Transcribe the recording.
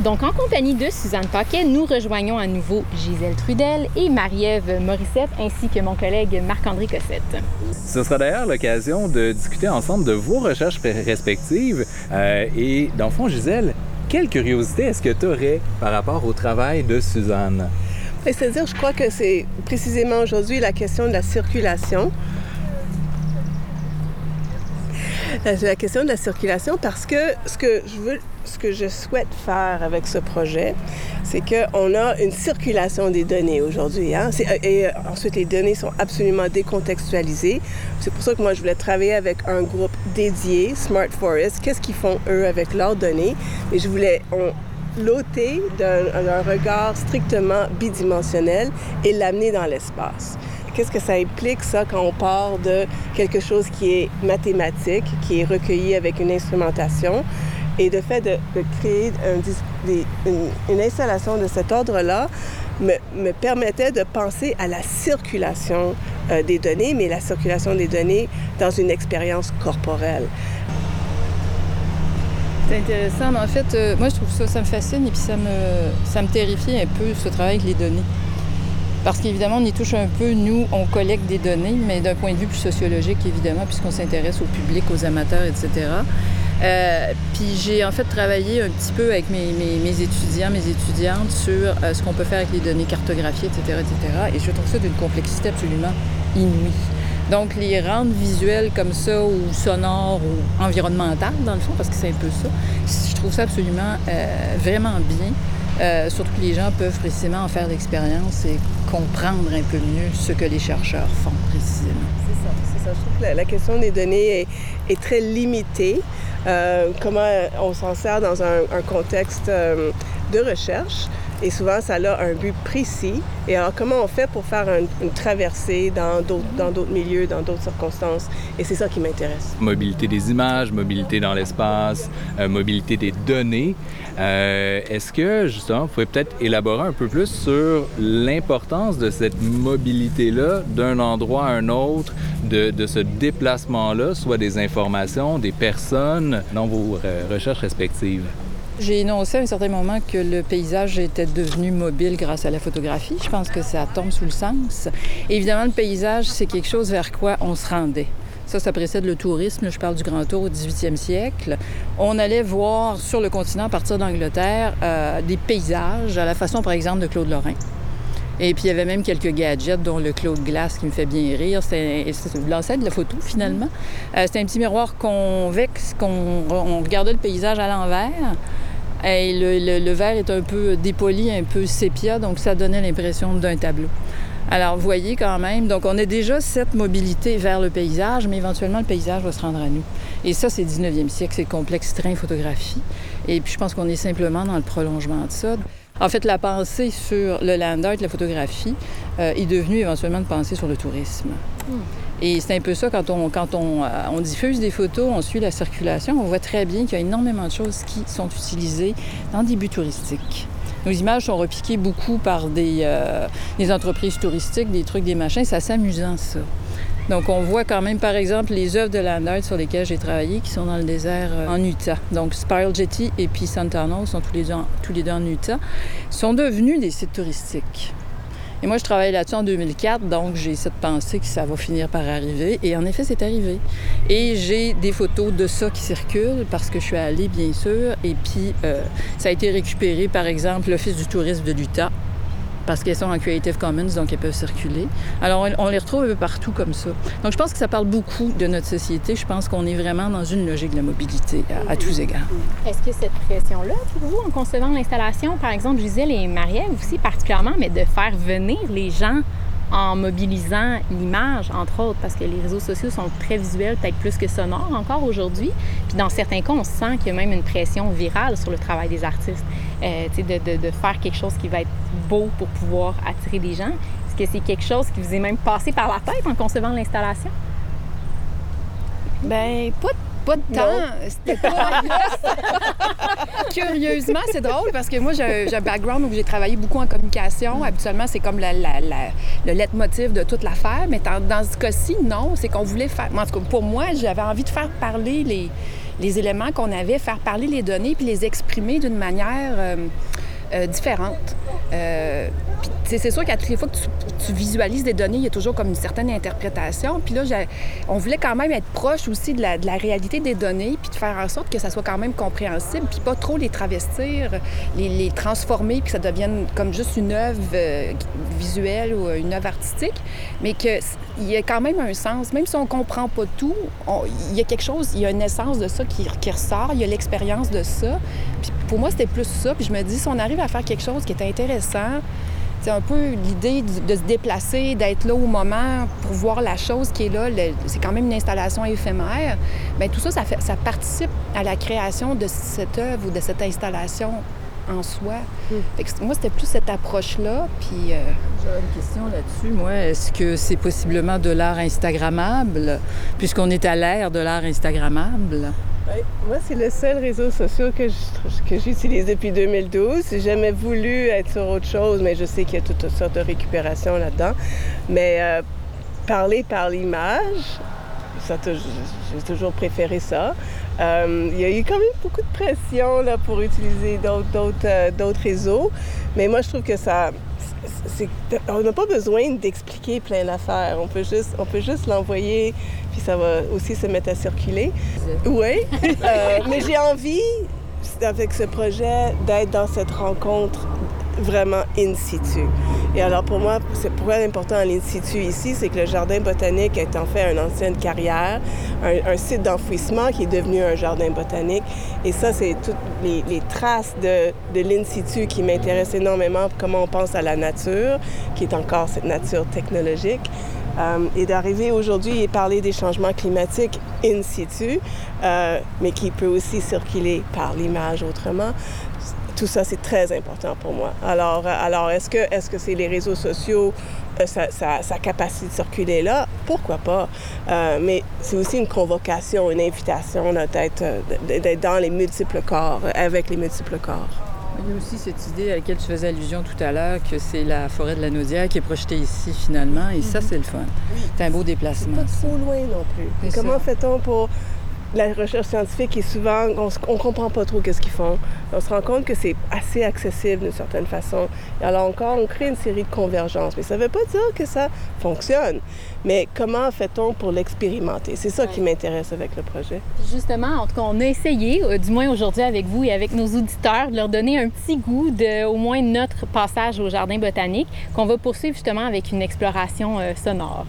Donc, en compagnie de Suzanne Paquet, nous rejoignons à nouveau Gisèle Trudel et Marie-Ève Morissette, ainsi que mon collègue Marc-André Cossette. Ce sera d'ailleurs l'occasion de discuter ensemble de vos recherches respectives. Euh, et dans le fond, Gisèle, quelle curiosité est-ce que tu aurais par rapport au travail de Suzanne? C'est-à-dire, je crois que c'est précisément aujourd'hui la question de la circulation. C'est la question de la circulation parce que ce que je veux, ce que je souhaite faire avec ce projet, c'est qu'on a une circulation des données aujourd'hui. Hein? Et ensuite, les données sont absolument décontextualisées. C'est pour ça que moi, je voulais travailler avec un groupe dédié, Smart Forest. Qu'est-ce qu'ils font, eux, avec leurs données? Et je voulais l'ôter d'un regard strictement bidimensionnel et l'amener dans l'espace. Qu'est-ce que ça implique, ça, quand on part de quelque chose qui est mathématique, qui est recueilli avec une instrumentation, et de fait de, créer une, installation de cet ordre-là me, permettait de penser à la circulation euh, des données, mais la circulation des données dans une expérience corporelle. C'est intéressant. En fait, euh, moi, je trouve ça, ça me fascine et puis ça me, ça me terrifie un peu, ce travail avec les données. Parce qu'évidemment, on y touche un peu, nous, on collecte des données, mais d'un point de vue plus sociologique, évidemment, puisqu'on s'intéresse au public, aux amateurs, etc. Euh, puis j'ai en fait travaillé un petit peu avec mes, étudiants, mes étudiantes sur euh, ce qu'on peut faire avec les données cartographiées, etc., etc. Et je trouve ça d'une complexité absolument inouïe. Donc les rendre visuels comme ça, ou sonores, ou environnementales, dans le fond, parce que c'est un peu ça, je trouve ça absolument euh, vraiment bien. Euh, surtout que les gens peuvent précisément en faire l'expérience et comprendre un peu mieux ce que les chercheurs font précisément. C'est ça, ça. Je trouve que la, question des données est, très limitée. Euh, comment on s'en sert dans un, contexte euh, de recherche. Et souvent, ça a un but précis. Et alors, comment on fait pour faire une traversée dans d'autres milieux, dans d'autres circonstances? Et c'est ça qui m'intéresse. Mobilité des images, mobilité dans l'espace, euh, mobilité des données. Euh, est-ce que, justement, vous pouvez peut-être élaborer un peu plus sur l'importance de cette mobilité-là d'un endroit à un autre, de, ce déplacement-là, soit des informations, des personnes, dans vos euh, recherches respectives? J'ai énoncé à un certain moment que le paysage était devenu mobile grâce à la photographie. Je pense que ça tombe sous le sens. évidemment, le paysage, c'est quelque chose vers quoi on se rendait. Ça, ça précède le tourisme. Je parle du Grand Tour au 18e siècle. On allait voir sur le continent, à partir d'Angleterre, euh, des paysages à la façon, par exemple, de Claude Lorrain. Et puis, il y avait même quelques gadgets, dont le Claude Glass qui me fait bien rire. C'est l'ancêtre de la photo, finalement. Euh, c'est un petit miroir convexe qu'on on regardait le paysage à l'envers. Et le, verre est un peu dépoli, un peu sépia, donc ça donnait l'impression d'un tableau. Alors, vous voyez quand même, donc on a déjà cette mobilité vers le paysage, mais éventuellement le paysage va se rendre à nous. Et ça, c'est 19e siècle, c'est le complexe train-photographie. Et puis je pense qu'on est simplement dans le prolongement de ça. En fait, la pensée sur le land art, la photographie, euh, est devenue éventuellement de penser sur le tourisme. Hmm. Et c'est un peu ça, quand, euh, on, diffuse des photos, on suit la circulation, on voit très bien qu'il y a énormément de choses qui sont utilisées dans des buts touristiques. Nos images sont repiquées beaucoup par des, euh, entreprises touristiques, des trucs, des machins. C'est assez amusant, ça. Donc, on voit quand même, par exemple, les œuvres de land art sur lesquelles j'ai travaillé qui sont dans le désert euh, en Utah. Donc, Spiral Jetty et puis Santana sont tous les, deux, tous les deux en Utah, sont devenus des sites touristiques. Et moi, je travaille là-dessus en 2004, donc j'ai cette pensée que ça va finir par arriver. Et en effet, c'est arrivé. Et j'ai des photos de ça qui circulent parce que je suis allée, bien sûr. Et puis, euh, ça a été récupéré, par exemple, l'Office du tourisme de l'Utah parce qu'elles sont en Creative Commons, donc elles peuvent circuler. Alors, on, les retrouve un peu partout comme ça. Donc, je pense que ça parle beaucoup de notre société. Je pense qu'on est vraiment dans une logique de mobilité à, tous égards. Est-ce que cette pression-là, pour vous, en concevant l'installation, par exemple, Gisèle et Marielle aussi particulièrement, mais de faire venir les gens en mobilisant l'image, entre autres, parce que les réseaux sociaux sont très visuels, peut-être plus que sonores encore aujourd'hui. Puis dans certains cas, on sent qu'il y a même une pression virale sur le travail des artistes, euh, de, de, faire quelque chose qui va être beau pour pouvoir attirer des gens. Est-ce que c'est quelque chose qui vous est même passé par la tête en concevant l'installation? Ben pas Pas de temps. C'était pas. Curieusement, c'est drôle parce que moi, j'ai un background où j'ai travaillé beaucoup en communication. Habituellement, c'est comme la, la, la, le leitmotiv de toute l'affaire. Mais dans, ce cas-ci, non. C'est qu'on voulait faire. En tout cas, pour moi, j'avais envie de faire parler les, les éléments qu'on avait, faire parler les données puis les exprimer d'une manière. Euh, euh, différentes. Euh, c'est sûr qu'à toutes les fois que tu, visualises des données, il y a toujours comme une certaine interprétation. Puis là, on voulait quand même être proche aussi de la, réalité des données, puis de faire en sorte que ça soit quand même compréhensible, puis pas trop les travestir, les, les transformer, puis que ça devienne comme juste une œuvre euh, visuelle ou une œuvre artistique, mais qu'il y a quand même un sens. Même si on comprend pas tout, il y a quelque chose, il y a une essence de ça qui, qui ressort, il y a l'expérience de ça. Puis pour moi, c'était plus ça. Puis je me dis, si on arrive à faire quelque chose qui est intéressant, c'est un peu l'idée de se déplacer, d'être là au moment pour voir la chose qui est là. C'est quand même une installation éphémère. Bien, tout ça, ça, fait, ça participe à la création de cette œuvre ou de cette installation en soi. Hmm. moi, c'était plus cette approche-là. Puis. Euh, J'ai une question là-dessus. Moi, est-ce que c'est possiblement de l'art Instagrammable, puisqu'on est à l'ère de l'art Instagrammable? Moi, c'est le seul réseau social que, j'utilise depuis 2012. J'ai jamais voulu être sur autre chose, mais je sais qu'il y a toutes sortes de récupération là-dedans. Mais euh, parler par l'image, j'ai toujours préféré ça. Euh, il y a eu quand même beaucoup de pression pour utiliser d'autres euh, réseaux, mais moi je trouve que ça, on n'a pas besoin d'expliquer plein d'affaires. On peut juste, on peut juste l'envoyer, puis ça va aussi se mettre à circuler. Oui, euh, mais j'ai envie, avec ce projet, d'être dans cette rencontre vraiment in situ. Et alors pour moi, c'est pourquoi important l'in situ ici, c'est que le jardin botanique est en fait une ancienne carrière, un, site d'enfouissement qui est devenu un jardin botanique. Et ça, c'est toutes les, traces de, de l'in situ qui m'intéressent énormément, comment on pense à la nature, qui est encore cette nature technologique. Euh, et d'arriver aujourd'hui et parler des changements climatiques in situ, euh, mais qui peut aussi circuler par l'image autrement tout ça, c'est très important pour moi. Alors, euh, alors est-ce que est-ce que c'est les réseaux sociaux, euh, sa, capacité de circuler là? Pourquoi pas? Euh, mais c'est aussi une convocation, une invitation d'être, d'être dans les multiples corps, avec les multiples corps. Il y a aussi cette idée à laquelle tu faisais allusion tout à l'heure, que c'est la forêt de la Naudière qui est projetée ici finalement, et ça, mhm. c'est le fun. C'est un beau déplacement. C'est pas trop loin non plus. comment fait-on pour la recherche scientifique est souvent, on ne comprend pas trop qu'est-ce qu'ils font. On se rend compte que c'est assez accessible d'une certaine façon. Et alors encore, on crée une série de convergences. Mais ça ne veut pas dire que ça fonctionne. Mais comment fait-on pour l'expérimenter? C'est ça qui m'intéresse avec le projet. Justement, en tout cas, on a essayé, euh, du moins aujourd'hui avec vous et avec nos auditeurs, de leur donner un petit goût de au moins notre passage au jardin botanique qu'on va poursuivre justement avec une exploration euh, sonore.